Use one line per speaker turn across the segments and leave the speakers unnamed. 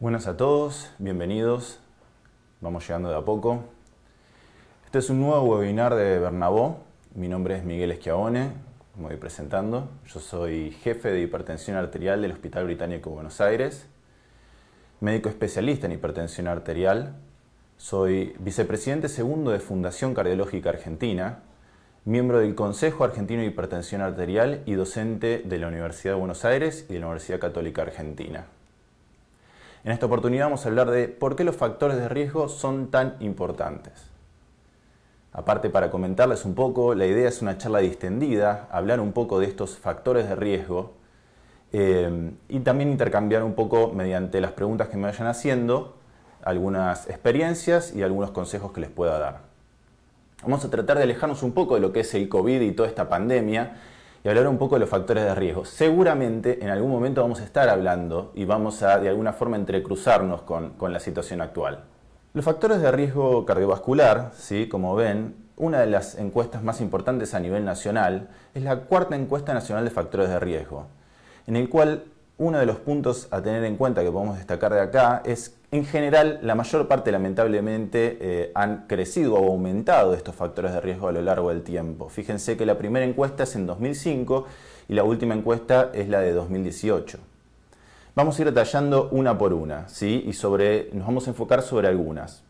Buenas a todos, bienvenidos. Vamos llegando de a poco. Este es un nuevo webinar de Bernabó. Mi nombre es Miguel Esquiabone, como voy presentando. Yo soy jefe de hipertensión arterial del Hospital Británico de Buenos Aires, médico especialista en hipertensión arterial. Soy vicepresidente segundo de Fundación Cardiológica Argentina, miembro del Consejo Argentino de Hipertensión Arterial y docente de la Universidad de Buenos Aires y de la Universidad Católica Argentina. En esta oportunidad vamos a hablar de por qué los factores de riesgo son tan importantes. Aparte, para comentarles un poco, la idea es una charla distendida, hablar un poco de estos factores de riesgo eh, y también intercambiar un poco mediante las preguntas que me vayan haciendo algunas experiencias y algunos consejos que les pueda dar. Vamos a tratar de alejarnos un poco de lo que es el COVID y toda esta pandemia y hablar un poco de los factores de riesgo. Seguramente en algún momento vamos a estar hablando y vamos a de alguna forma entrecruzarnos con, con la situación actual. Los factores de riesgo cardiovascular, ¿sí? como ven, una de las encuestas más importantes a nivel nacional es la cuarta encuesta nacional de factores de riesgo, en el cual uno de los puntos a tener en cuenta que podemos destacar de acá es, en general, la mayor parte lamentablemente eh, han crecido o aumentado estos factores de riesgo a lo largo del tiempo. Fíjense que la primera encuesta es en 2005 y la última encuesta es la de 2018. Vamos a ir detallando una por una, ¿sí? Y sobre, nos vamos a enfocar sobre algunas.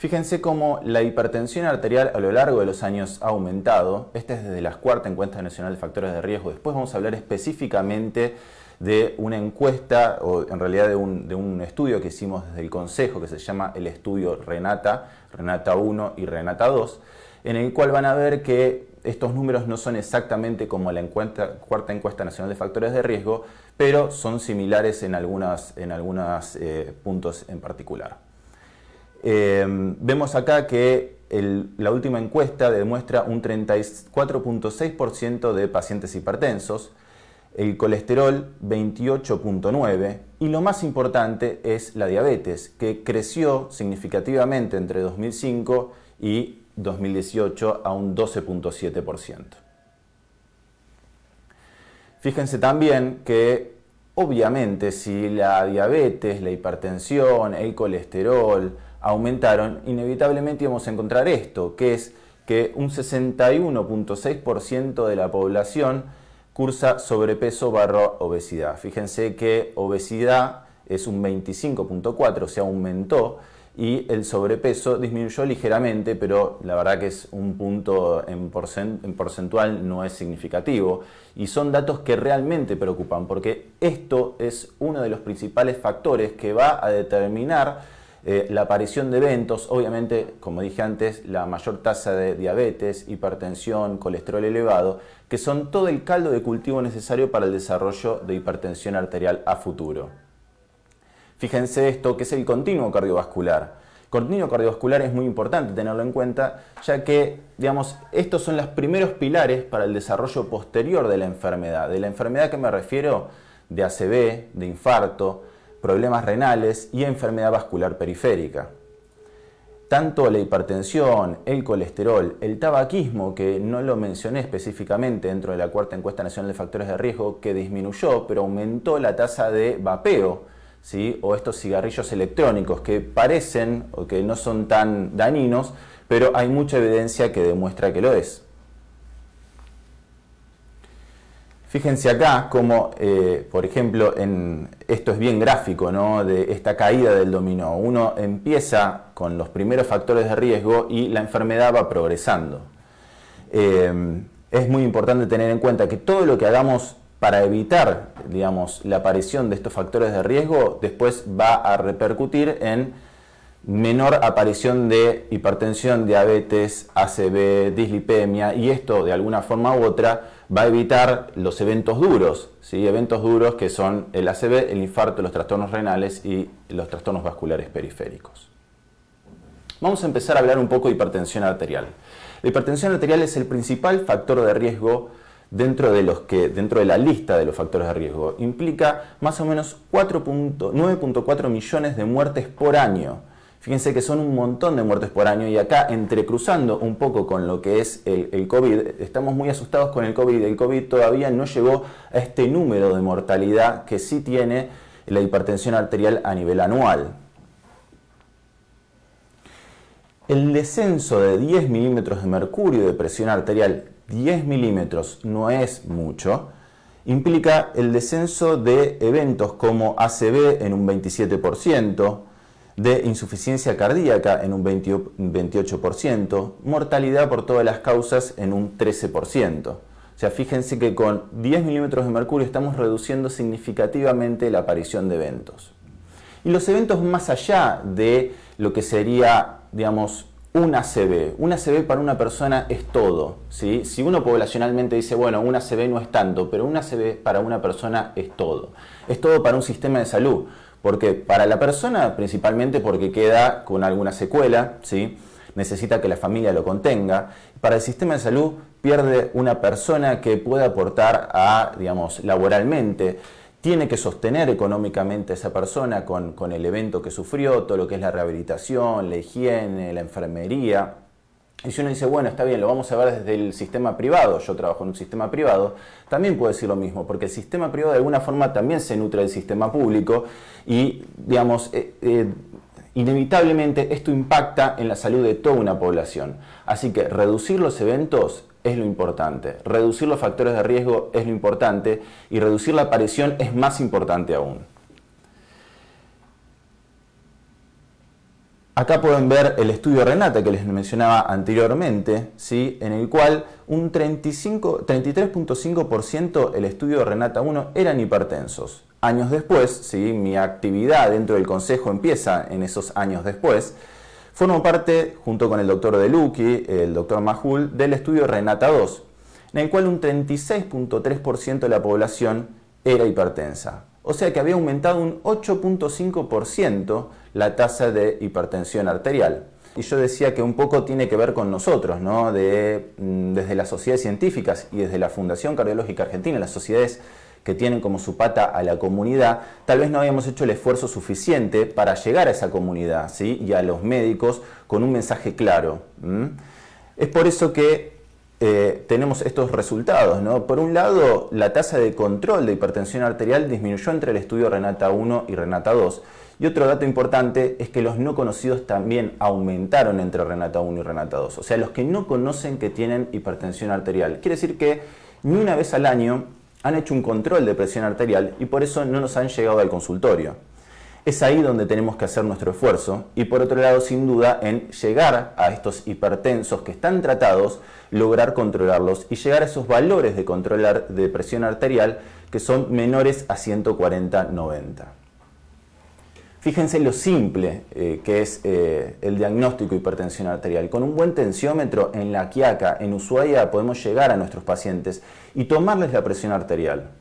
Fíjense cómo la hipertensión arterial a lo largo de los años ha aumentado. Esta es desde la cuarta encuesta nacional de factores de riesgo. Después vamos a hablar específicamente de una encuesta, o en realidad de un, estudio que hicimos desde el Consejo, que se llama el estudio Renata, Renata 1 y Renata 2, en el cual van a ver que estos números no son exactamente como la cuarta encuesta nacional de factores de riesgo, pero son similares en algunos en eh, puntos en particular. Eh, vemos acá que la última encuesta demuestra un 34.6% de pacientes hipertensos, el colesterol 28.9% y lo más importante es la diabetes, que creció significativamente entre 2005 y 2018 a un 12.7%. Fíjense también que obviamente si la diabetes, la hipertensión, el colesterol aumentaron, inevitablemente íbamos a encontrar esto, que es que un 61.6% de la población cursa sobrepeso barra obesidad. Fíjense que obesidad es un 25.4, o sea, aumentó y el sobrepeso disminuyó ligeramente, pero la verdad que es un punto en, porcentual no es significativo. Y son datos que realmente preocupan, porque esto es uno de los principales factores que va a determinar eh, la aparición de eventos, obviamente, como dije antes, la mayor tasa de diabetes, hipertensión, colesterol elevado, que son todo el caldo de cultivo necesario para el desarrollo de hipertensión arterial a futuro. Fíjense esto, que es el continuo cardiovascular. Continuo cardiovascular es muy importante tenerlo en cuenta, ya que, digamos, estos son los primeros pilares para el desarrollo posterior de la enfermedad. De la enfermedad que me refiero, de ACV, de infarto, problemas renales y enfermedad vascular periférica. Tanto la hipertensión, el colesterol, el tabaquismo, que no lo mencioné específicamente dentro de la cuarta encuesta nacional de factores de riesgo, que disminuyó, pero aumentó la tasa de vapeo, o estos cigarrillos electrónicos que parecen o que no son tan dañinos, pero hay mucha evidencia que demuestra que lo es. Fíjense acá como, eh, por ejemplo, en, esto es bien gráfico, ¿no? de esta caída del dominó. Uno empieza con los primeros factores de riesgo y la enfermedad va progresando. Eh, es muy importante tener en cuenta que todo lo que hagamos para evitar, digamos, la aparición de estos factores de riesgo, después va a repercutir en menor aparición de hipertensión, diabetes, ACV, dislipemia, y esto de alguna forma u otra va a evitar los eventos duros, ¿sí? eventos duros que son el ACV, el infarto, los trastornos renales y los trastornos vasculares periféricos. Vamos a empezar a hablar un poco de hipertensión arterial. La hipertensión arterial es el principal factor de riesgo dentro de, los que, dentro de la lista de los factores de riesgo. Implica más o menos 9.4 millones de muertes por año. Fíjense que son un montón de muertes por año y acá entrecruzando un poco con lo que es el, COVID, estamos muy asustados con el COVID. El COVID todavía no llegó a este número de mortalidad que sí tiene la hipertensión arterial a nivel anual. El descenso de 10 milímetros de mercurio de presión arterial, 10 milímetros no es mucho, implica el descenso de eventos como ACV en un 27%, de insuficiencia cardíaca en un 28%, mortalidad por todas las causas en un 13%. O sea, fíjense que con 10 milímetros de mercurio estamos reduciendo significativamente la aparición de eventos. Y los eventos más allá de lo que sería digamos, un ACV. Un ACV para una persona es todo. Si uno poblacionalmente dice, bueno, un ACV no es tanto, pero un ACV para una persona es todo. Es todo para un sistema de salud. Porque para la persona, principalmente porque queda con alguna secuela, ¿sí? necesita que la familia lo contenga. Para el sistema de salud pierde una persona que pueda aportar a, digamos, laboralmente tiene que sostener económicamente a esa persona con, el evento que sufrió, todo lo que es la rehabilitación, la higiene, la enfermería. Y si uno dice, bueno, está bien, lo vamos a ver desde el sistema privado, yo trabajo en un sistema privado, también puede decir lo mismo, porque el sistema privado de alguna forma también se nutre del sistema público y, digamos, eh, eh, inevitablemente esto impacta en la salud de toda una población. Así que reducir los eventos es lo importante. Reducir los factores de riesgo es lo importante y reducir la aparición es más importante aún. Acá pueden ver el estudio Renata que les mencionaba anteriormente, ¿sí? en el cual un 33.5% el estudio Renata 1 eran hipertensos. Años después, ¿sí? mi actividad dentro del consejo empieza en esos años después, Formo parte, junto con el doctor De el doctor Majul, del estudio Renata 2, en el cual un 36.3% de la población era hipertensa. O sea que había aumentado un 8.5% la tasa de hipertensión arterial. Y yo decía que un poco tiene que ver con nosotros, ¿no? De, mm, desde las sociedades científicas y desde la Fundación Cardiológica Argentina, las sociedades que tienen como su pata a la comunidad, tal vez no habíamos hecho el esfuerzo suficiente para llegar a esa comunidad ¿sí? y a los médicos con un mensaje claro. Es por eso que eh, tenemos estos resultados. ¿no? Por un lado, la tasa de control de hipertensión arterial disminuyó entre el estudio Renata 1 y Renata 2. Y otro dato importante es que los no conocidos también aumentaron entre Renata 1 y Renata 2. O sea, los que no conocen que tienen hipertensión arterial. Quiere decir que ni una vez al año han hecho un control de presión arterial y por eso no nos han llegado al consultorio. Es ahí donde tenemos que hacer nuestro esfuerzo y por otro lado, sin duda, en llegar a estos hipertensos que están tratados, lograr controlarlos y llegar a esos valores de control de presión arterial que son menores a 140-90. Fíjense lo simple eh, que es eh, el diagnóstico de hipertensión arterial. Con un buen tensiómetro en la Quiaca, en Ushuaia, podemos llegar a nuestros pacientes y tomarles la presión arterial.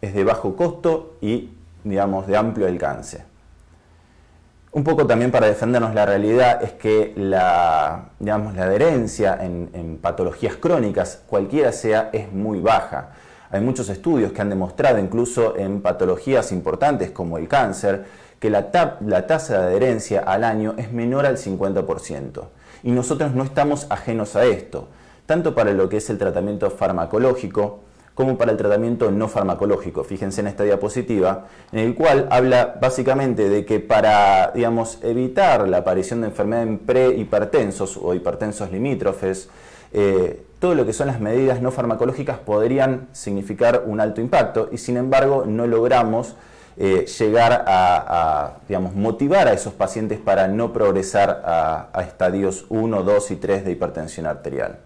Es de bajo costo y, digamos, de amplio alcance. Un poco también para defendernos la realidad es que la, digamos, la adherencia en, en patologías crónicas, cualquiera sea, es muy baja. Hay muchos estudios que han demostrado, incluso en patologías importantes como el cáncer, que la, tasa de adherencia al año es menor al 50%. Y nosotros no estamos ajenos a esto, tanto para lo que es el tratamiento farmacológico como para el tratamiento no farmacológico. Fíjense en esta diapositiva, en el cual habla básicamente de que para digamos, evitar la aparición de enfermedades prehipertensos o hipertensos limítrofes, eh, todo lo que son las medidas no farmacológicas podrían significar un alto impacto y sin embargo no logramos eh, llegar a, digamos, motivar a esos pacientes para no progresar a, estadios 1, 2 y 3 de hipertensión arterial.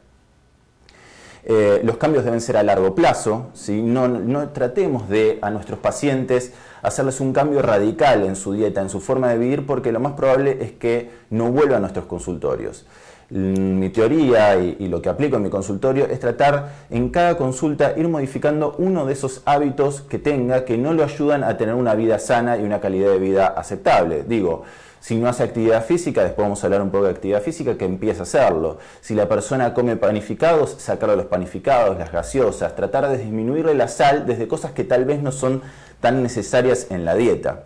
Eh, los cambios deben ser a largo plazo, no, no tratemos de a nuestros pacientes hacerles un cambio radical en su dieta, en su forma de vivir, porque lo más probable es que no vuelvan a nuestros consultorios. Mi teoría y, lo que aplico en mi consultorio es tratar en cada consulta ir modificando uno de esos hábitos que tenga que no lo ayudan a tener una vida sana y una calidad de vida aceptable. Digo, si no hace actividad física, después vamos a hablar un poco de actividad física, que empiece a hacerlo. Si la persona come panificados, sacarle los panificados, las gaseosas, tratar de disminuirle la sal desde cosas que tal vez no son tan necesarias en la dieta.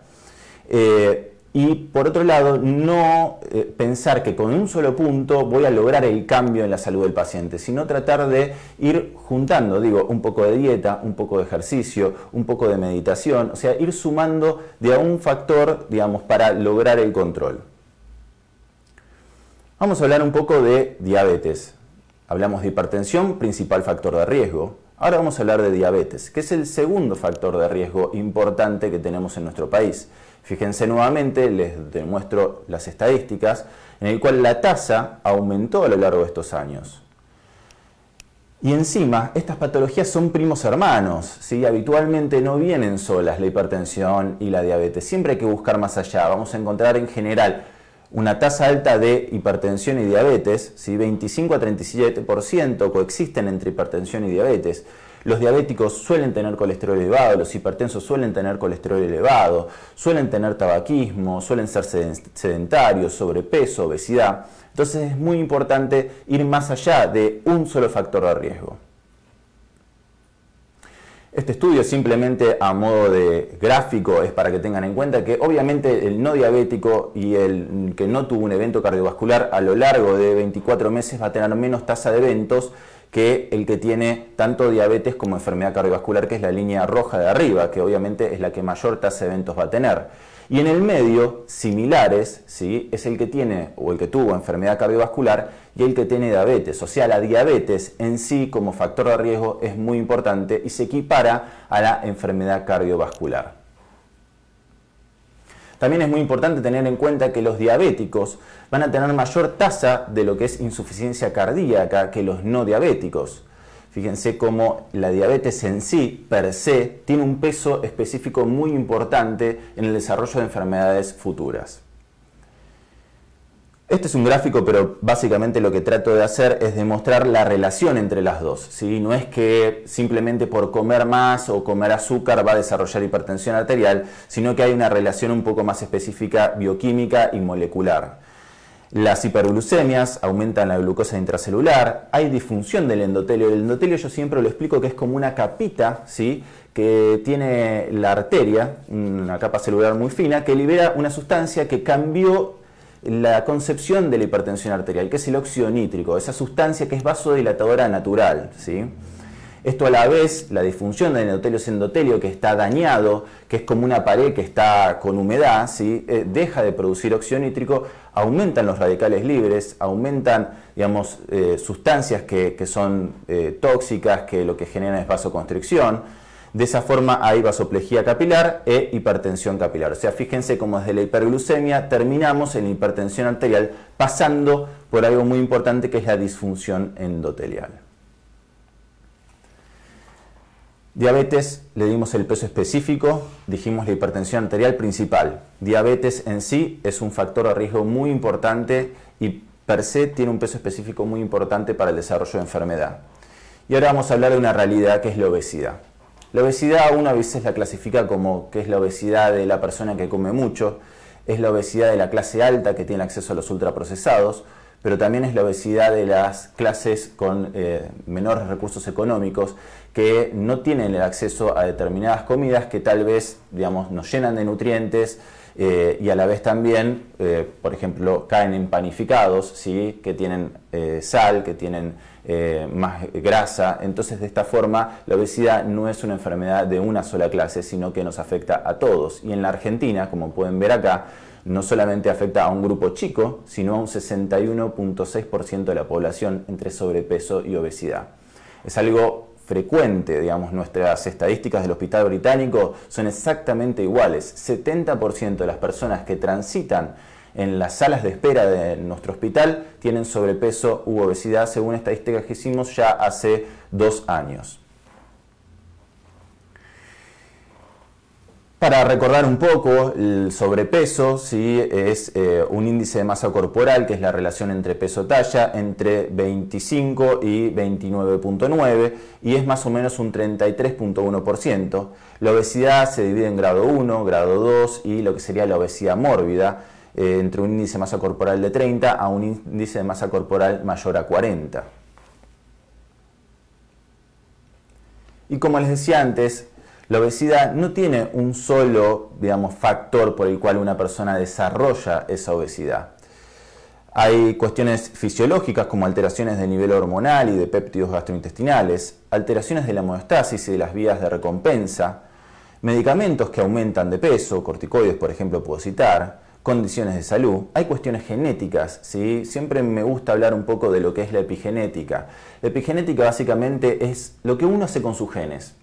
Eh, y por otro lado no eh, pensar que con un solo punto voy a lograr el cambio en la salud del paciente, sino tratar de ir juntando, digo, un poco de dieta, un poco de ejercicio, un poco de meditación, o sea, ir sumando de a un factor, digamos, para lograr el control. Vamos a hablar un poco de diabetes. Hablamos de hipertensión, principal factor de riesgo. Ahora vamos a hablar de diabetes, que es el segundo factor de riesgo importante que tenemos en nuestro país. Fíjense nuevamente, les demuestro las estadísticas, en el cual la tasa aumentó a lo largo de estos años. Y encima, estas patologías son primos hermanos, ¿sí? habitualmente no vienen solas la hipertensión y la diabetes, siempre hay que buscar más allá, vamos a encontrar en general una tasa alta de hipertensión y diabetes, ¿sí? 25 a 37% coexisten entre hipertensión y diabetes, los diabéticos suelen tener colesterol elevado, los hipertensos suelen tener colesterol elevado, suelen tener tabaquismo, suelen ser sedentarios, sobrepeso, obesidad. Entonces es muy importante ir más allá de un solo factor de riesgo. Este estudio simplemente a modo de gráfico es para que tengan en cuenta que obviamente el no diabético y el que no tuvo un evento cardiovascular a lo largo de 24 meses va a tener menos tasa de eventos que el que tiene tanto diabetes como enfermedad cardiovascular, que es la línea roja de arriba, que obviamente es la que mayor tasa de eventos va a tener. Y en el medio, similares, ¿sí? es el que tiene o el que tuvo enfermedad cardiovascular y el que tiene diabetes. O sea, la diabetes en sí como factor de riesgo es muy importante y se equipara a la enfermedad cardiovascular. También es muy importante tener en cuenta que los diabéticos van a tener mayor tasa de lo que es insuficiencia cardíaca que los no diabéticos. Fíjense cómo la diabetes en sí, per se, tiene un peso específico muy importante en el desarrollo de enfermedades futuras. Este es un gráfico, pero básicamente lo que trato de hacer es demostrar la relación entre las dos. ¿sí? No es que simplemente por comer más o comer azúcar va a desarrollar hipertensión arterial, sino que hay una relación un poco más específica bioquímica y molecular. Las hiperglucemias aumentan la glucosa intracelular, hay disfunción del endotelio. El endotelio yo siempre lo explico que es como una capita, ¿sí? que tiene la arteria, una capa celular muy fina, que libera una sustancia que cambió la concepción de la hipertensión arterial, que es el óxido nítrico, esa sustancia que es vasodilatadora natural. ¿sí? Esto a la vez, la disfunción del endotelio-endotelio que está dañado, que es como una pared que está con humedad, ¿sí? Eh, deja de producir óxido nítrico, aumentan los radicales libres, aumentan digamos, eh, sustancias que, que son eh, tóxicas, que lo que generan es vasoconstricción de esa forma hay vasoplejía capilar e hipertensión capilar. O sea, fíjense cómo desde la hiperglucemia terminamos en hipertensión arterial pasando por algo muy importante que es la disfunción endotelial. Diabetes, le dimos el peso específico, dijimos la hipertensión arterial principal. Diabetes en sí es un factor de riesgo muy importante y per se tiene un peso específico muy importante para el desarrollo de enfermedad. Y ahora vamos a hablar de una realidad que es la obesidad. La obesidad uno a veces la clasifica como que es la obesidad de la persona que come mucho, es la obesidad de la clase alta que tiene acceso a los ultraprocesados, pero también es la obesidad de las clases con eh, menores recursos económicos que no tienen el acceso a determinadas comidas que tal vez digamos, nos llenan de nutrientes eh, y a la vez también, eh, por ejemplo, caen en panificados, ¿sí? que tienen sal, que tienen eh, más grasa. Entonces, de esta forma, la obesidad no es una enfermedad de una sola clase, sino que nos afecta a todos. Y en la Argentina, como pueden ver acá, no solamente afecta a un grupo chico, sino a un 61.6% de la población entre sobrepeso y obesidad. Es algo frecuente, digamos, nuestras estadísticas del Hospital Británico son exactamente iguales. 70% de las personas que transitan en las salas de espera de nuestro hospital tienen sobrepeso u obesidad, según estadísticas que hicimos ya hace dos años. Para recordar un poco, el sobrepeso ¿sí? es eh, un índice de masa corporal, que es la relación entre peso-talla, entre 25 y 29.9, y es más o menos un 33.1%. La obesidad se divide en grado 1, grado 2 y lo que sería la obesidad mórbida, eh, entre un índice de masa corporal de 30 a un índice de masa corporal mayor a 40. Y como les decía antes, La obesidad no tiene un solo, digamos, factor por el cual una persona desarrolla esa obesidad. Hay cuestiones fisiológicas como alteraciones de nivel hormonal y de péptidos gastrointestinales, alteraciones de la homeostasis y de las vías de recompensa, medicamentos que aumentan de peso, corticoides por ejemplo puedo citar, condiciones de salud, hay cuestiones genéticas, ¿sí? siempre me gusta hablar un poco de lo que es la epigenética. La epigenética básicamente es lo que uno hace con sus genes.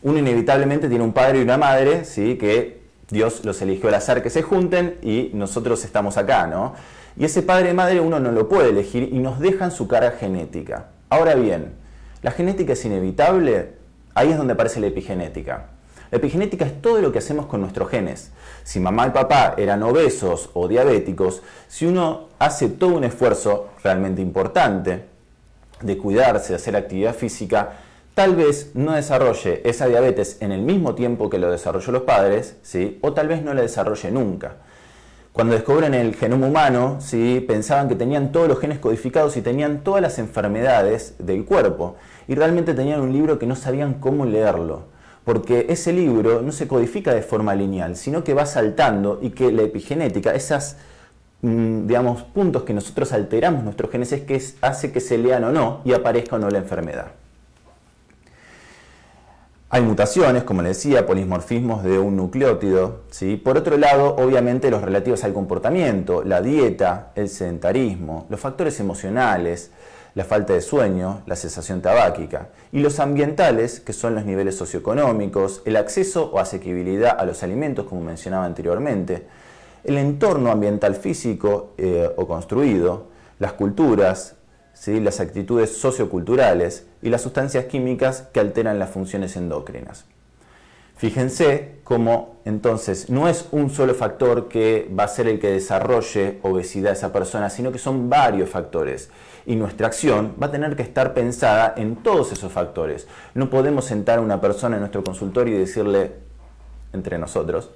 Uno inevitablemente tiene un padre y una madre, ¿sí? que Dios los eligió al azar que se junten y nosotros estamos acá, ¿no? Y ese padre y madre uno no lo puede elegir y nos dejan su carga genética. Ahora bien, ¿la genética es inevitable? Ahí es donde aparece la epigenética. La epigenética es todo lo que hacemos con nuestros genes. Si mamá y papá eran obesos o diabéticos, si uno hace todo un esfuerzo realmente importante de cuidarse, de hacer actividad física, tal vez no desarrolle esa diabetes en el mismo tiempo que lo desarrolló los padres, ¿sí? o tal vez no la desarrolle nunca. Cuando descubren el genoma humano, ¿sí? pensaban que tenían todos los genes codificados y tenían todas las enfermedades del cuerpo. Y realmente tenían un libro que no sabían cómo leerlo porque ese libro no se codifica de forma lineal, sino que va saltando y que la epigenética, esos mm, digamos, puntos que nosotros alteramos nuestros genes es que hace que se lean o no y aparezca o no la enfermedad. Hay mutaciones, como les decía, polimorfismos de un nucleótido. ¿sí? Por otro lado, obviamente los relativos al comportamiento, la dieta, el sedentarismo, los factores emocionales, la falta de sueño, la cesación tabáquica, y los ambientales, que son los niveles socioeconómicos, el acceso o asequibilidad a los alimentos, como mencionaba anteriormente, el entorno ambiental físico eh, o construido, las culturas, ¿sí? las actitudes socioculturales y las sustancias químicas que alteran las funciones endócrinas. Fíjense cómo entonces no es un solo factor que va a ser el que desarrolle obesidad a esa persona, sino que son varios factores. Y nuestra acción va a tener que estar pensada en todos esos factores. No podemos sentar a una persona en nuestro consultorio y decirle, entre nosotros,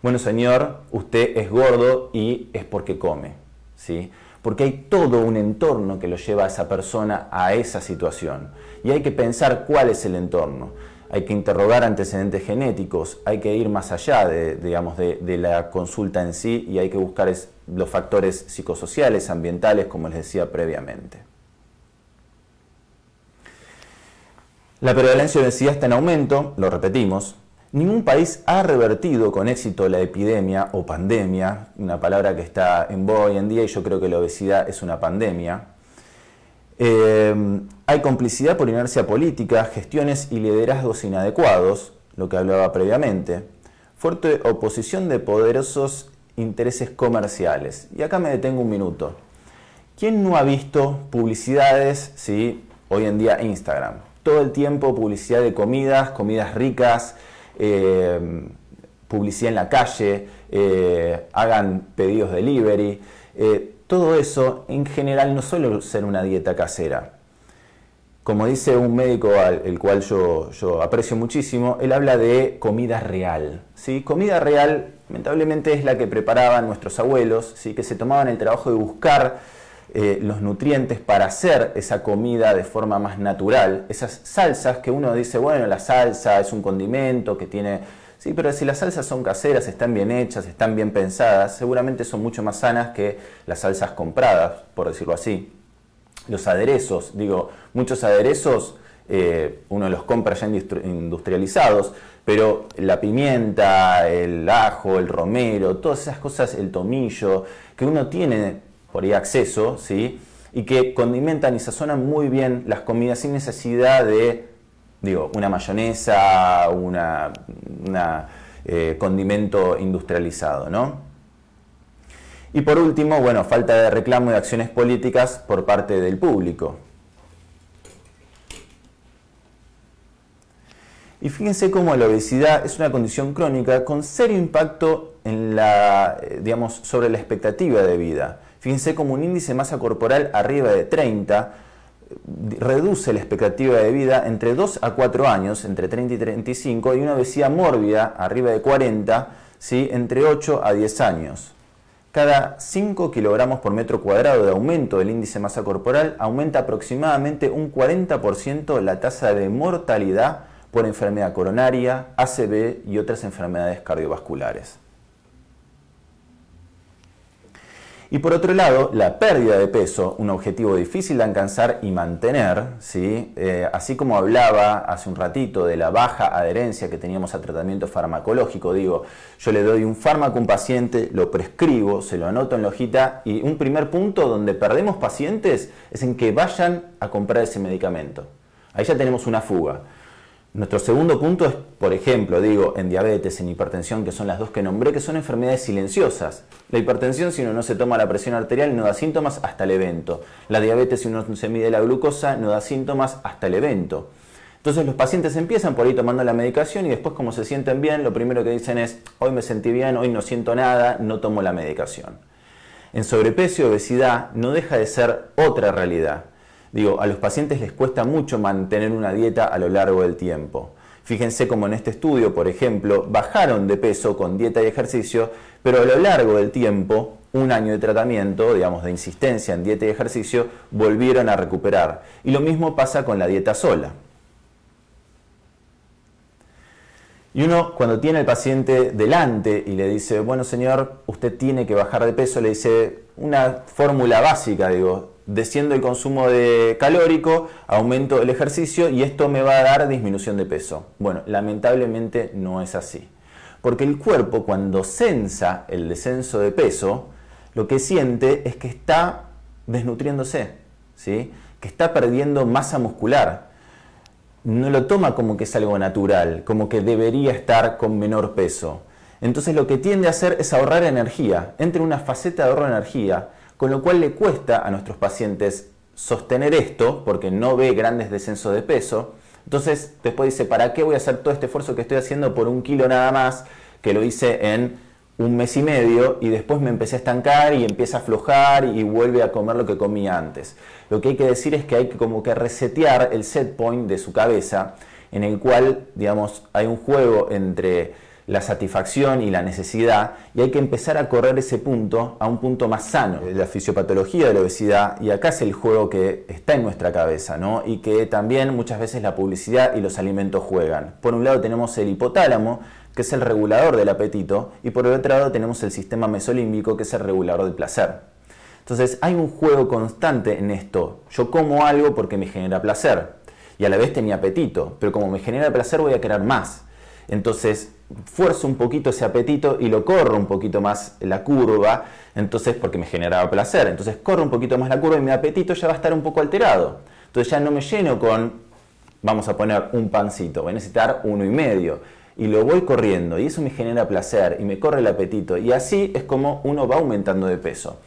bueno señor, usted es gordo y es porque come. ¿sí? Porque hay todo un entorno que lo lleva a esa persona a esa situación. Y hay que pensar cuál es el entorno hay que interrogar antecedentes genéticos, hay que ir más allá de, digamos, de, la consulta en sí y hay que buscar los factores psicosociales, ambientales, como les decía previamente. La prevalencia de obesidad está en aumento, lo repetimos. Ningún país ha revertido con éxito la epidemia o pandemia, una palabra que está en voz hoy en día y yo creo que la obesidad es una pandemia. Eh, hay complicidad por inercia política, gestiones y liderazgos inadecuados, lo que hablaba previamente. Fuerte oposición de poderosos intereses comerciales. Y acá me detengo un minuto. ¿Quién no ha visto publicidades, sí, hoy en día Instagram? Todo el tiempo publicidad de comidas, comidas ricas, eh, publicidad en la calle, eh, hagan pedidos delivery todo eso en general no suele ser una dieta casera. Como dice un médico al el cual yo, aprecio muchísimo, él habla de comida real. ¿sí? Comida real, lamentablemente, es la que preparaban nuestros abuelos, ¿sí? que se tomaban el trabajo de buscar eh, los nutrientes para hacer esa comida de forma más natural. Esas salsas que uno dice, bueno, la salsa es un condimento que tiene Sí, pero si las salsas son caseras, están bien hechas, están bien pensadas, seguramente son mucho más sanas que las salsas compradas, por decirlo así. Los aderezos, digo, muchos aderezos eh, uno los compra ya industrializados, pero la pimienta, el ajo, el romero, todas esas cosas, el tomillo, que uno tiene por ahí acceso, ¿sí? y que condimentan y sazonan muy bien las comidas sin necesidad de digo, una mayonesa, un eh, condimento industrializado, ¿no? Y por último, bueno, falta de reclamo de acciones políticas por parte del público. Y fíjense cómo la obesidad es una condición crónica con serio impacto en la, eh, digamos, sobre la expectativa de vida. Fíjense cómo un índice de masa corporal arriba de 30 reduce la expectativa de vida entre 2 a 4 años, entre 30 y 35, y una obesidad mórbida arriba de 40, ¿sí? entre 8 a 10 años. Cada 5 kilogramos por metro cuadrado de aumento del índice de masa corporal aumenta aproximadamente un 40% la tasa de mortalidad por enfermedad coronaria, ACV y otras enfermedades cardiovasculares. Y por otro lado, la pérdida de peso, un objetivo difícil de alcanzar y mantener, ¿sí? Eh, así como hablaba hace un ratito de la baja adherencia que teníamos a tratamiento farmacológico, digo, yo le doy un fármaco a un paciente, lo prescribo, se lo anoto en la hojita y un primer punto donde perdemos pacientes es en que vayan a comprar ese medicamento. Ahí ya tenemos una fuga. Nuestro segundo punto es, por ejemplo, digo, en diabetes, en hipertensión, que son las dos que nombré, que son enfermedades silenciosas. La hipertensión, si uno no se toma la presión arterial, no da síntomas hasta el evento. La diabetes, si uno se mide la glucosa, no da síntomas hasta el evento. Entonces los pacientes empiezan por ahí tomando la medicación y después como se sienten bien, lo primero que dicen es, hoy me sentí bien, hoy no siento nada, no tomo la medicación. En sobrepeso y obesidad no deja de ser otra realidad. Digo, a los pacientes les cuesta mucho mantener una dieta a lo largo del tiempo. Fíjense como en este estudio, por ejemplo, bajaron de peso con dieta y ejercicio, pero a lo largo del tiempo, un año de tratamiento, digamos, de insistencia en dieta y ejercicio, volvieron a recuperar. Y lo mismo pasa con la dieta sola. Y uno cuando tiene al paciente delante y le dice, bueno señor, usted tiene que bajar de peso, le dice una fórmula básica, digo, desciendo el consumo de calórico, aumento el ejercicio y esto me va a dar disminución de peso. Bueno, lamentablemente no es así. Porque el cuerpo cuando sensa el descenso de peso, lo que siente es que está desnutriéndose, ¿sí? que está perdiendo masa muscular. No lo toma como que es algo natural, como que debería estar con menor peso. Entonces lo que tiende a hacer es ahorrar energía, entra en una faceta de ahorro de energía con lo cual le cuesta a nuestros pacientes sostener esto porque no ve grandes descensos de peso. Entonces después dice, ¿para qué voy a hacer todo este esfuerzo que estoy haciendo por un kilo nada más que lo hice en un mes y medio y después me empecé a estancar y empieza a aflojar y vuelve a comer lo que comía antes? Lo que hay que decir es que hay que como que resetear el set point de su cabeza en el cual, digamos, hay un juego entre la satisfacción y la necesidad y hay que empezar a correr ese punto a un punto más sano. La fisiopatología de la obesidad y acá es el juego que está en nuestra cabeza ¿no? y que también muchas veces la publicidad y los alimentos juegan. Por un lado tenemos el hipotálamo que es el regulador del apetito y por el otro lado tenemos el sistema mesolímbico que es el regulador del placer. Entonces hay un juego constante en esto. Yo como algo porque me genera placer y a la vez tenía apetito, pero como me genera placer voy a querer más. Entonces fuerzo un poquito ese apetito y lo corro un poquito más la curva, entonces porque me generaba placer, entonces corro un poquito más la curva y mi apetito ya va a estar un poco alterado. Entonces ya no me lleno con, vamos a poner un pancito, voy a necesitar uno y medio y lo voy corriendo y eso me genera placer y me corre el apetito y así es como uno va aumentando de peso.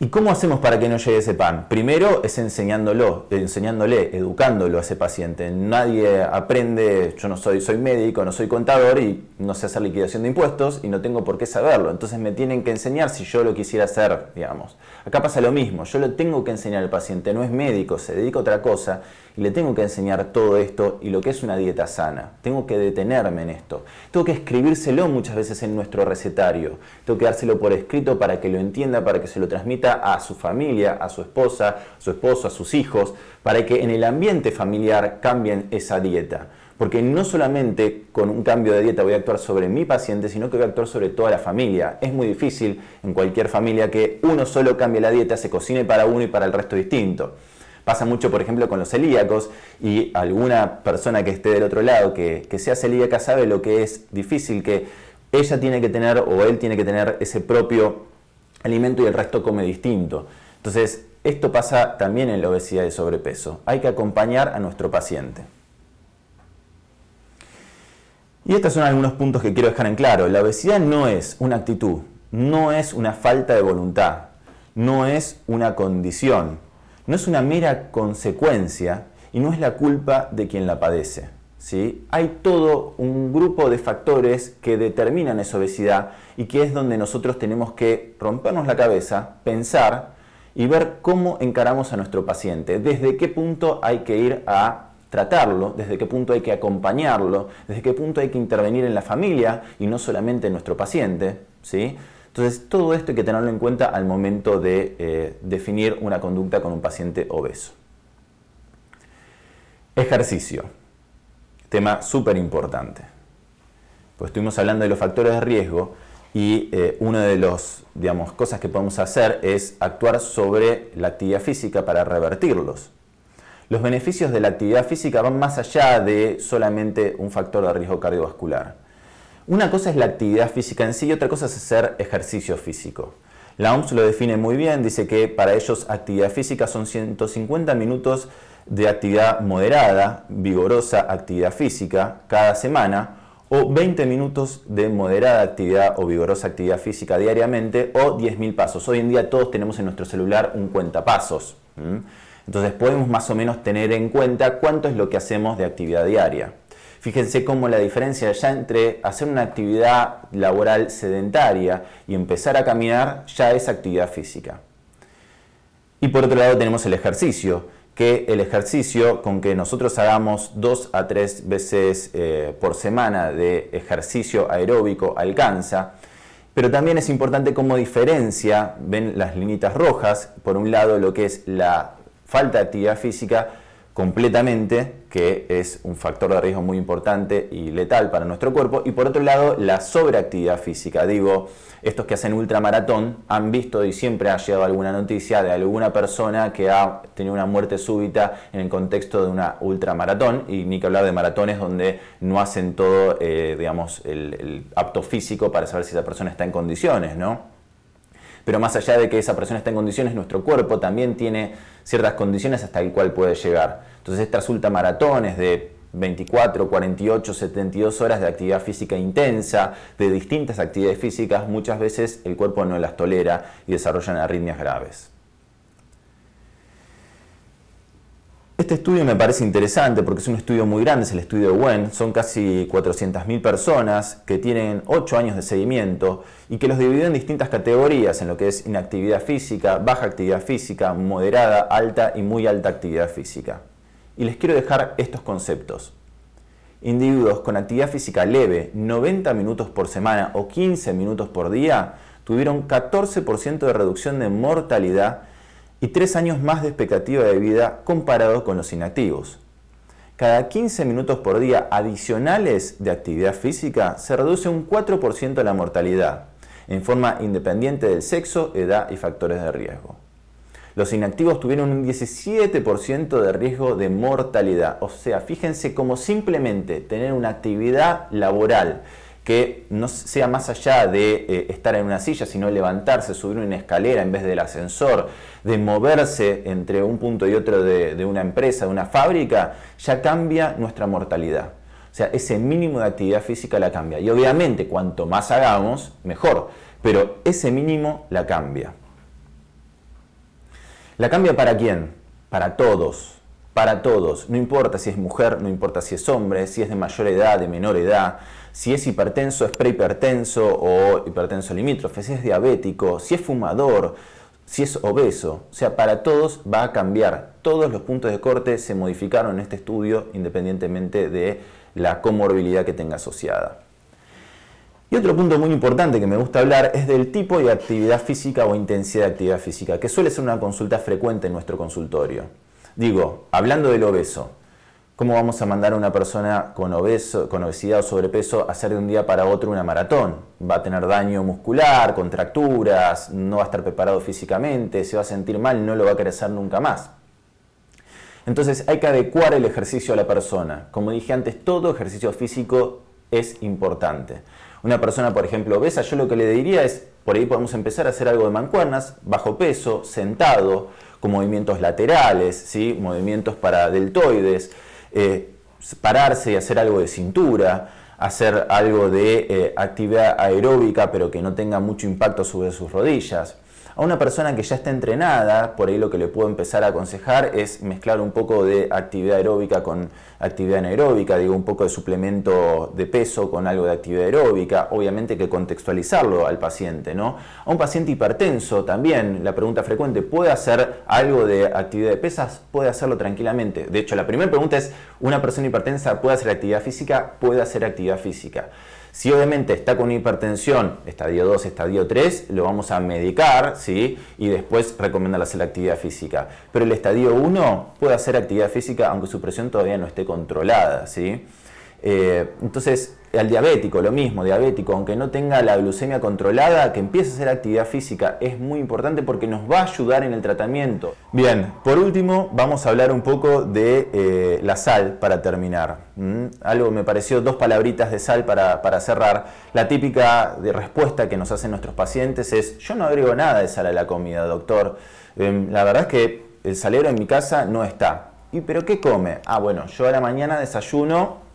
¿Y cómo hacemos para que no llegue ese pan? Primero es enseñándolo, enseñándole, educándolo a ese paciente. Nadie aprende, yo no soy, soy médico, no soy contador y no sé hacer liquidación de impuestos y no tengo por qué saberlo. Entonces me tienen que enseñar si yo lo quisiera hacer, digamos. Acá pasa lo mismo, yo lo tengo que enseñar al paciente, no es médico, se dedica a otra cosa y le tengo que enseñar todo esto y lo que es una dieta sana. Tengo que detenerme en esto. Tengo que escribírselo muchas veces en nuestro recetario. Tengo que dárselo por escrito para que lo entienda, para que se lo transmita a su familia, a su esposa, a su esposo, a sus hijos, para que en el ambiente familiar cambien esa dieta. Porque no solamente con un cambio de dieta voy a actuar sobre mi paciente, sino que voy a actuar sobre toda la familia. Es muy difícil en cualquier familia que uno solo cambie la dieta, se cocine para uno y para el resto distinto. Pasa mucho, por ejemplo, con los celíacos y alguna persona que esté del otro lado que, sea celíaca sabe lo que es difícil, que ella tiene que tener o él tiene que tener ese propio alimento y el resto come distinto. Entonces, esto pasa también en la obesidad y sobrepeso. Hay que acompañar a nuestro paciente. Y estos son algunos puntos que quiero dejar en claro. La obesidad no es una actitud, no es una falta de voluntad, no es una condición, no es una mera consecuencia y no es la culpa de quien la padece. ¿sí? Hay todo un grupo de factores que determinan esa obesidad y que es donde nosotros tenemos que rompernos la cabeza, pensar y ver cómo encaramos a nuestro paciente, desde qué punto hay que ir a tratarlo, desde qué punto hay que acompañarlo, desde qué punto hay que intervenir en la familia y no solamente en nuestro paciente. ¿sí? Entonces, todo esto hay que tenerlo en cuenta al momento de eh, definir una conducta con un paciente obeso. Ejercicio. Tema súper importante. Pues estuvimos hablando de los factores de riesgo y eh, una de las cosas que podemos hacer es actuar sobre la actividad física para revertirlos. Los beneficios de la actividad física van más allá de solamente un factor de riesgo cardiovascular. Una cosa es la actividad física en sí y otra cosa es hacer ejercicio físico. La OMS lo define muy bien, dice que para ellos actividad física son 150 minutos de actividad moderada, vigorosa actividad física cada semana o 20 minutos de moderada actividad o vigorosa actividad física diariamente o 10.000 pasos. Hoy en día todos tenemos en nuestro celular un cuentapasos. Entonces podemos más o menos tener en cuenta cuánto es lo que hacemos de actividad diaria. Fíjense cómo la diferencia ya entre hacer una actividad laboral sedentaria y empezar a caminar ya es actividad física. Y por otro lado tenemos el ejercicio que el ejercicio, con que nosotros hagamos dos a tres veces eh, por semana de ejercicio aeróbico, alcanza. Pero también es importante cómo diferencia, ven las linitas rojas, por un lado lo que es la falta de actividad física completamente, que es un factor de riesgo muy importante y letal para nuestro cuerpo, y por otro lado la sobreactividad física. Digo, estos que hacen ultramaratón han visto y siempre ha llegado alguna noticia de alguna persona que ha tenido una muerte súbita en el contexto de una ultramaratón, y ni que hablar de maratones donde no hacen todo, eh, digamos, el, el apto físico para saber si esa persona está en condiciones, ¿no? Pero más allá de que esa persona esté en condiciones, nuestro cuerpo también tiene ciertas condiciones hasta el cual puede llegar. Entonces estas ultramaratones de 24, 48, 72 horas de actividad física intensa, de distintas actividades físicas, muchas veces el cuerpo no las tolera y desarrollan arritmias graves. Este estudio me parece interesante porque es un estudio muy grande, es el estudio WEN, son casi 400.000 personas que tienen 8 años de seguimiento y que los dividió en distintas categorías, en lo que es inactividad física, baja actividad física, moderada, alta y muy alta actividad física. Y les quiero dejar estos conceptos. Individuos con actividad física leve, 90 minutos por semana o 15 minutos por día, tuvieron 14% de reducción de mortalidad y 3 años más de expectativa de vida comparado con los inactivos. Cada 15 minutos por día adicionales de actividad física se reduce un 4% la mortalidad, en forma independiente del sexo, edad y factores de riesgo. Los inactivos tuvieron un 17% de riesgo de mortalidad. O sea, fíjense cómo simplemente tener una actividad laboral que no sea más allá de eh, estar en una silla, sino levantarse, subir una escalera en vez del ascensor, de moverse entre un punto y otro de, una empresa, de una fábrica, ya cambia nuestra mortalidad. O sea, ese mínimo de actividad física la cambia. Y obviamente, cuanto más hagamos, mejor. Pero ese mínimo la cambia. ¿La cambia para quién? Para todos. Para todos. No importa si es mujer, no importa si es hombre, si es de mayor edad, de menor edad si es hipertenso, es prehipertenso o hipertenso limítrofe, si es diabético, si es fumador, si es obeso. O sea, para todos va a cambiar. Todos los puntos de corte se modificaron en este estudio independientemente de la comorbilidad que tenga asociada. Y otro punto muy importante que me gusta hablar es del tipo de actividad física o intensidad de actividad física, que suele ser una consulta frecuente en nuestro consultorio. Digo, hablando del obeso, ¿Cómo vamos a mandar a una persona con, obeso, con obesidad o sobrepeso a hacer de un día para otro una maratón? Va a tener daño muscular, contracturas, no va a estar preparado físicamente, se va a sentir mal, no lo va a hacer nunca más. Entonces hay que adecuar el ejercicio a la persona. Como dije antes, todo ejercicio físico es importante. Una persona, por ejemplo, obesa, yo lo que le diría es, por ahí podemos empezar a hacer algo de mancuernas, bajo peso, sentado, con movimientos laterales, ¿sí? movimientos para deltoides, eh, pararse y hacer algo de cintura, hacer algo de eh, actividad aeróbica pero que no tenga mucho impacto sobre sus rodillas. A una persona que ya está entrenada, por ahí lo que le puedo empezar a aconsejar es mezclar un poco de actividad aeróbica con actividad anaeróbica, digo un poco de suplemento de peso con algo de actividad aeróbica, obviamente que contextualizarlo al paciente, ¿no? A un paciente hipertenso también, la pregunta frecuente, ¿puede hacer algo de actividad de pesas? Puede hacerlo tranquilamente. De hecho, la primera pregunta es, ¿una persona hipertensa puede hacer actividad física? Puede hacer actividad física. Si obviamente está con hipertensión, estadio 2, estadio 3, lo vamos a medicar, ¿sí? Y después recomendar hacer la actividad física. Pero el estadio 1 puede hacer actividad física aunque su presión todavía no esté controlada, ¿sí? Eh, entonces, al diabético, lo mismo, diabético, aunque no tenga la glucemia controlada, que empiece a hacer actividad física es muy importante porque nos va a ayudar en el tratamiento. Bien, por último, vamos a hablar un poco de eh, la sal para terminar. Algo me pareció, dos palabritas de sal para, cerrar. La típica respuesta que nos hacen nuestros pacientes es: Yo no agrego nada de sal a la comida, doctor. Em, la verdad es que el salero en mi casa no está. ¿Y pero qué come? Ah, bueno, yo a la mañana desayuno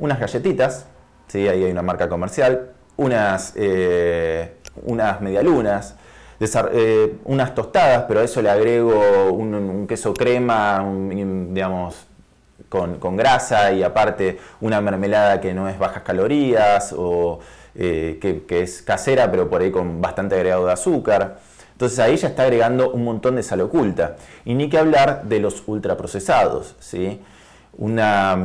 unas galletitas, ¿sí? ahí hay una marca comercial, unas, eh, unas medialunas, eh, unas tostadas, pero a eso le agrego un, queso crema, digamos, con, grasa y aparte una mermelada que no es bajas calorías o eh, que, es casera, pero por ahí con bastante agregado de azúcar. Entonces ahí ya está agregando un montón de sal oculta. Y ni que hablar de los ultraprocesados. ¿sí? Una,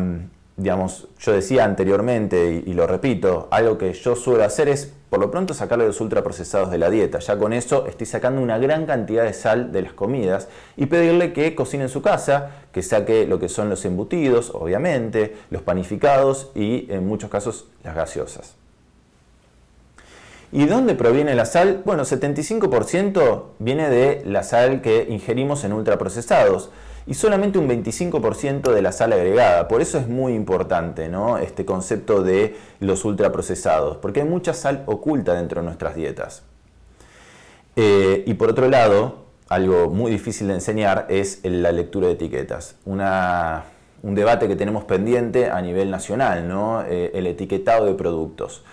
digamos, yo decía anteriormente y, lo repito, algo que yo suelo hacer es por lo pronto sacarle los ultraprocesados de la dieta. Ya con eso estoy sacando una gran cantidad de sal de las comidas y pedirle que cocine en su casa, que saque lo que son los embutidos, obviamente, los panificados y en muchos casos las gaseosas. ¿Y dónde proviene la sal? Bueno, 75% viene de la sal que ingerimos en ultraprocesados y solamente un 25% de la sal agregada. Por eso es muy importante este concepto de los ultraprocesados, porque hay mucha sal oculta dentro de nuestras dietas. Eh, y por otro lado, algo muy difícil de enseñar es la lectura de etiquetas. un debate que tenemos pendiente a nivel nacional, ¿no? Eh, el etiquetado de productos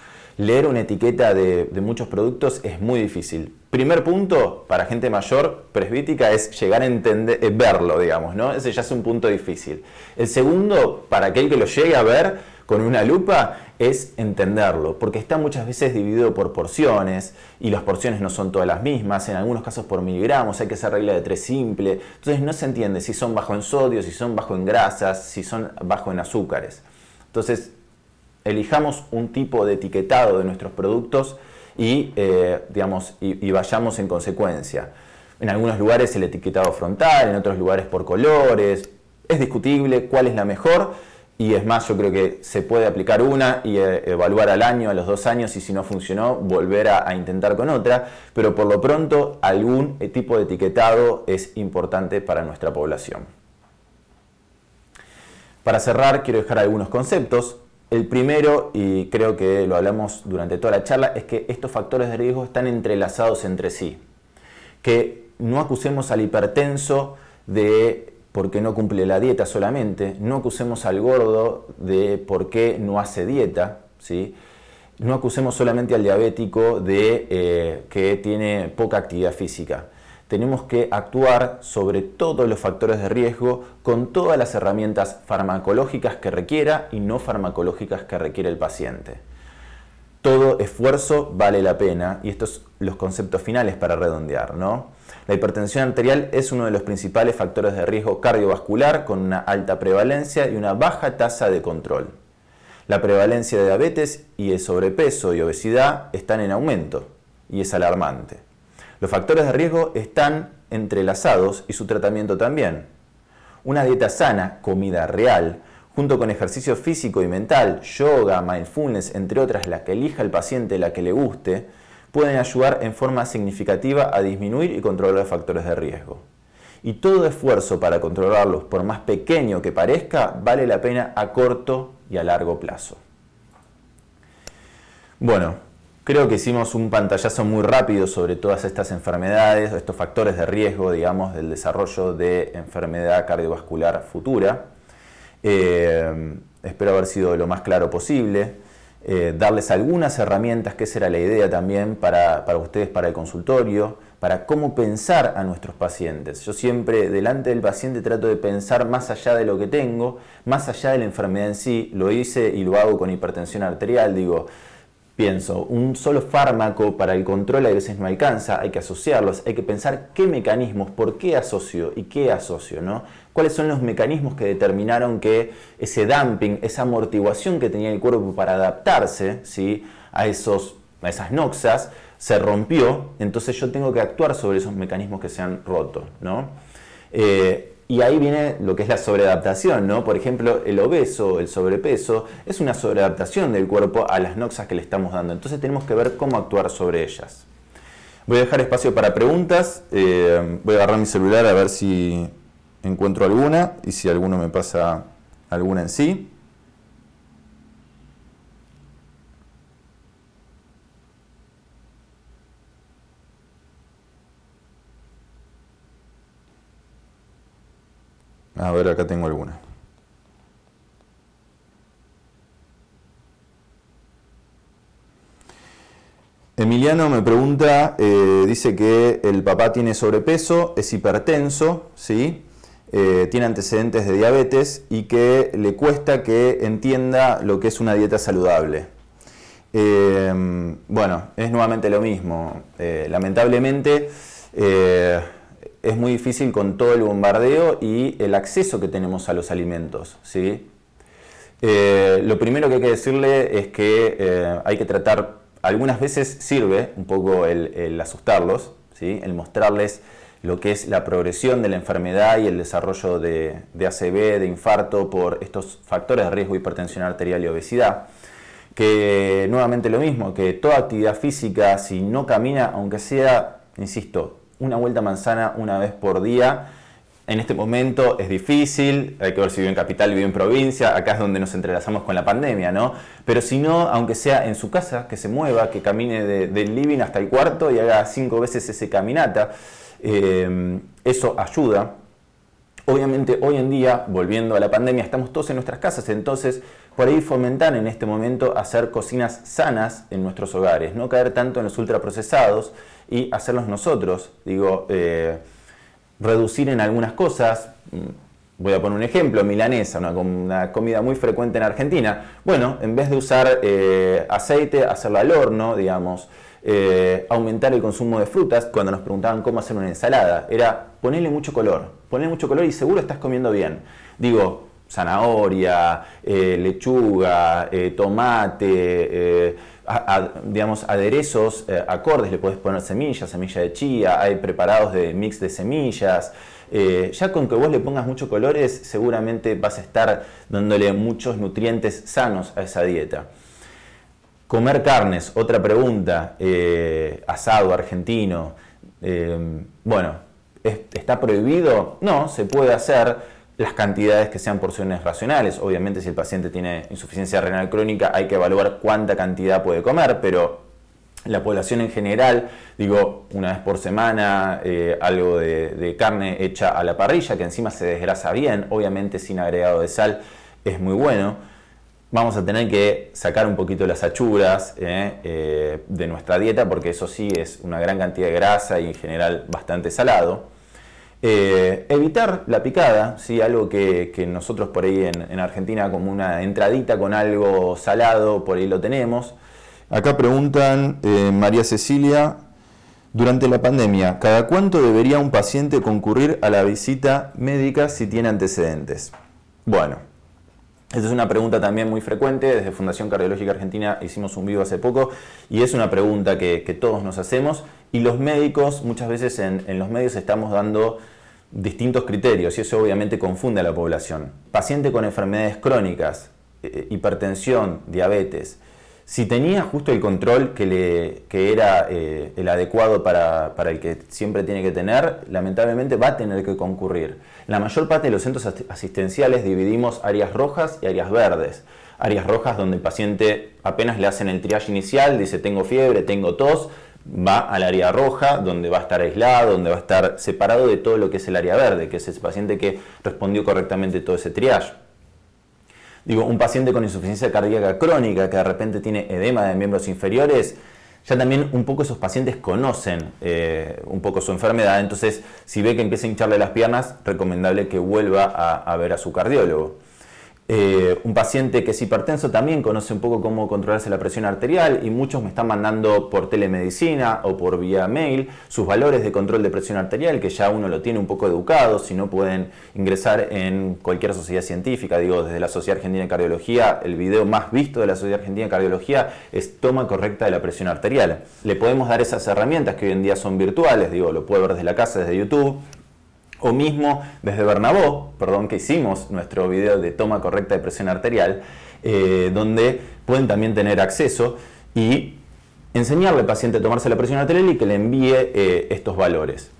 leer una etiqueta de, muchos productos es muy difícil. Primer punto, para gente mayor, presbítica, es llegar a entender, eh, verlo, digamos, ¿no? Ese ya es un punto difícil. El segundo, para aquel que lo llegue a ver con una lupa, es entenderlo, porque está muchas veces dividido por porciones y las porciones no son todas las mismas, en algunos casos por miligramos, hay que hacer regla de tres simple, entonces no se entiende si son bajo en sodio, si son bajo en grasas, si son bajo en azúcares. Entonces, elijamos un tipo de etiquetado de nuestros productos y, eh, digamos, y, vayamos en consecuencia. En algunos lugares el etiquetado frontal, en otros lugares por colores. Es discutible cuál es la mejor y es más, yo creo que se puede aplicar una y eh, evaluar al año, a los dos años y si no funcionó, volver a intentar con otra. Pero por lo pronto, algún tipo de etiquetado es importante para nuestra población. Para cerrar, quiero dejar algunos conceptos. El primero, y creo que lo hablamos durante toda la charla, es que estos factores de riesgo están entrelazados entre sí. Que no acusemos al hipertenso de porque no cumple la dieta solamente, no acusemos al gordo de por qué no hace dieta, ¿sí? no acusemos solamente al diabético de eh, que tiene poca actividad física tenemos que actuar sobre todos los factores de riesgo con todas las herramientas farmacológicas que requiera y no farmacológicas que requiere el paciente. Todo esfuerzo vale la pena y estos son los conceptos finales para redondear. ¿no? La hipertensión arterial es uno de los principales factores de riesgo cardiovascular con una alta prevalencia y una baja tasa de control. La prevalencia de diabetes y de sobrepeso y obesidad están en aumento y es alarmante. Los factores de riesgo están entrelazados y su tratamiento también. Una dieta sana, comida real, junto con ejercicio físico y mental, yoga, mindfulness, entre otras, la que elija el paciente, la que le guste, pueden ayudar en forma significativa a disminuir y controlar los factores de riesgo. Y todo esfuerzo para controlarlos, por más pequeño que parezca, vale la pena a corto y a largo plazo. Bueno, Creo que hicimos un pantallazo muy rápido sobre todas estas enfermedades, estos factores de riesgo, digamos, del desarrollo de enfermedad cardiovascular futura. Eh, espero haber sido lo más claro posible. Eh, darles algunas herramientas, que esa era la idea también para, para ustedes, para el consultorio, para cómo pensar a nuestros pacientes. Yo siempre delante del paciente trato de pensar más allá de lo que tengo, más allá de la enfermedad en sí. Lo hice y lo hago con hipertensión arterial. Digo, pienso, un solo fármaco para el control a veces no alcanza, hay que asociarlos, hay que pensar qué mecanismos, por qué asocio y qué asocio, ¿no? ¿Cuáles son los mecanismos que determinaron que ese dumping, esa amortiguación que tenía el cuerpo para adaptarse ¿sí? a, esos, a esas noxas, se rompió? Entonces yo tengo que actuar sobre esos mecanismos que se han roto, ¿no? Eh, y ahí viene lo que es la sobreadaptación, ¿no? Por ejemplo, el obeso, el sobrepeso, es una sobreadaptación del cuerpo a las noxas que le estamos dando. Entonces tenemos que ver cómo actuar sobre ellas. Voy a dejar espacio para preguntas. Eh, voy a agarrar mi celular a ver si encuentro alguna y si alguno me pasa alguna en sí. A ver, acá tengo alguna. Emiliano me pregunta, eh, dice que el papá tiene sobrepeso, es hipertenso, ¿sí? Eh, tiene antecedentes de diabetes y que le cuesta que entienda lo que es una dieta saludable. Eh, bueno, es nuevamente lo mismo. lamentablemente es muy difícil con todo el bombardeo y el acceso que tenemos a los alimentos. ¿sí? lo primero que hay que decirle es que hay que tratar algunas veces sirve un poco el, asustarlos, ¿sí? el mostrarles lo que es la progresión de la enfermedad y el desarrollo de, ACV, de infarto por estos factores de riesgo, hipertensión arterial y obesidad. Que nuevamente lo mismo, que toda actividad física, si no camina, aunque sea, insisto, una vuelta manzana una vez por día, en este momento es difícil, hay que ver si vive en capital, vive en provincia, acá es donde nos entrelazamos con la pandemia, ¿no? Pero si no, aunque sea en su casa, que se mueva, que camine del living hasta el cuarto y haga cinco veces ese caminata, eh, eso ayuda. Obviamente hoy en día, volviendo a la pandemia, estamos todos en nuestras casas, entonces por ahí fomentar en este momento hacer cocinas sanas en nuestros hogares, no caer tanto en los ultraprocesados y hacerlos nosotros. Digo, eh, reducir en algunas cosas. Voy a poner un ejemplo, milanesa, una, comida muy frecuente en Argentina. Bueno, en vez de usar eh, aceite, hacerlo al horno, digamos, eh, aumentar el consumo de frutas, cuando nos preguntaban cómo hacer una ensalada, era ponerle mucho color, ponerle mucho color y seguro estás comiendo bien. Digo, zanahoria, eh, lechuga, tomate, digamos, aderezos eh, acordes, le puedes poner semillas, semilla de chía, hay preparados de mix de semillas. Eh, ya con que vos le pongas muchos colores, seguramente vas a estar dándole muchos nutrientes sanos a esa dieta. Comer carnes, otra pregunta, eh, asado argentino, bueno, ¿está prohibido? No, se puede hacer las cantidades que sean porciones racionales. Obviamente si el paciente tiene insuficiencia renal crónica hay que evaluar cuánta cantidad puede comer, pero la población en general, digo, una vez por semana, eh, algo de, carne hecha a la parrilla, que encima se desgrasa bien, obviamente sin agregado de sal, es muy bueno. Vamos a tener que sacar un poquito las achuras eh, eh, de nuestra dieta, porque eso sí es una gran cantidad de grasa y en general bastante salado. Eh, evitar la picada, ¿sí? algo que, nosotros por ahí en, Argentina como una entradita con algo salado, por ahí lo tenemos. Acá preguntan eh, María Cecilia, durante la pandemia, ¿cada cuánto debería un paciente concurrir a la visita médica si tiene antecedentes? Bueno, esta es una pregunta también muy frecuente. Desde Fundación Cardiológica Argentina hicimos un vivo hace poco y es una pregunta que, todos nos hacemos y los médicos muchas veces en, en los medios estamos dando distintos criterios y eso obviamente confunde a la población. Paciente con enfermedades crónicas, eh, hipertensión, diabetes, si tenía justo el control que, le, que era eh, el adecuado para, el que siempre tiene que tener, lamentablemente va a tener que concurrir. La mayor parte de los centros asistenciales dividimos áreas rojas y áreas verdes. Áreas rojas donde el paciente apenas le hacen el triage inicial, dice tengo fiebre, tengo tos, va al área roja, donde va a estar aislado, donde va a estar separado de todo lo que es el área verde, que es ese paciente que respondió correctamente todo ese triage. Digo, un paciente con insuficiencia cardíaca crónica que de repente tiene edema de miembros inferiores, ya también un poco esos pacientes conocen eh, un poco su enfermedad, entonces si ve que empieza a hincharle las piernas, recomendable que vuelva a ver a su cardiólogo. Eh, un paciente que es hipertenso también conoce un poco cómo controlarse la presión arterial y muchos me están mandando por telemedicina o por vía mail sus valores de control de presión arterial, que ya uno lo tiene un poco educado, si no pueden ingresar en cualquier sociedad científica, digo, desde la Sociedad Argentina de Cardiología, el video más visto de la Sociedad Argentina de Cardiología es toma correcta de la presión arterial. Le podemos dar esas herramientas que hoy en día son virtuales, digo, lo puede ver desde la casa, desde YouTube o mismo desde Bernabó, perdón, que hicimos nuestro video de toma correcta de presión arterial, eh, donde pueden también tener acceso y enseñarle al paciente a tomarse la presión arterial y que le envíe eh, estos valores.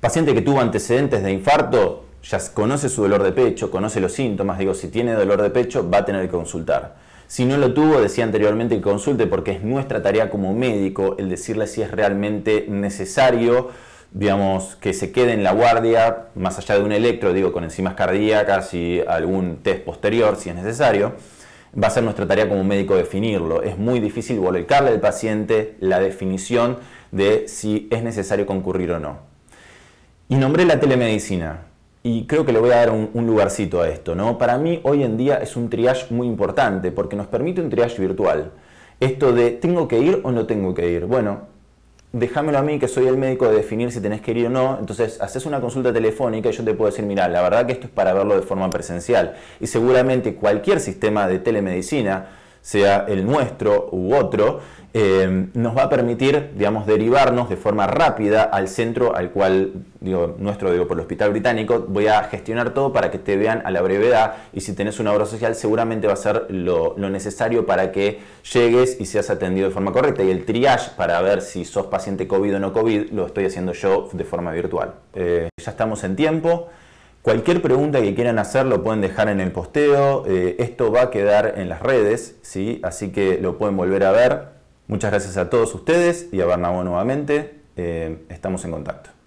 Paciente que tuvo antecedentes de infarto, ya conoce su dolor de pecho, conoce los síntomas, digo, si tiene dolor de pecho va a tener que consultar. Si no lo tuvo, decía anteriormente que consulte porque es nuestra tarea como médico el decirle si es realmente necesario, digamos, que se quede en la guardia, más allá de un electro, digo, con enzimas cardíacas y algún test posterior si es necesario. Va a ser nuestra tarea como médico definirlo. Es muy difícil volcarle al paciente la definición de si es necesario concurrir o no. Y nombré la telemedicina y creo que le voy a dar un, lugarcito a esto. ¿no? Para mí hoy en día es un triage muy importante porque nos permite un triage virtual. Esto de tengo que ir o no tengo que ir. Bueno, déjamelo a mí que soy el médico de definir si tenés que ir o no. Entonces haces una consulta telefónica y yo te puedo decir, mira, la verdad que esto es para verlo de forma presencial. Y seguramente cualquier sistema de telemedicina, sea el nuestro u otro, eh, nos va a permitir, digamos, derivarnos de forma rápida al centro al cual, digo, nuestro, digo, por el Hospital Británico, voy a gestionar todo para que te vean a la brevedad y si tenés una obra social seguramente va a ser lo, necesario para que llegues y seas atendido de forma correcta. Y el triage para ver si sos paciente COVID o no COVID lo estoy haciendo yo de forma virtual. Eh, ya estamos en tiempo. Cualquier pregunta que quieran hacer lo pueden dejar en el posteo. Eh, esto va a quedar en las redes, ¿sí? así que lo pueden volver a ver. Muchas gracias a todos ustedes y a Barnabó nuevamente. Eh, estamos en contacto.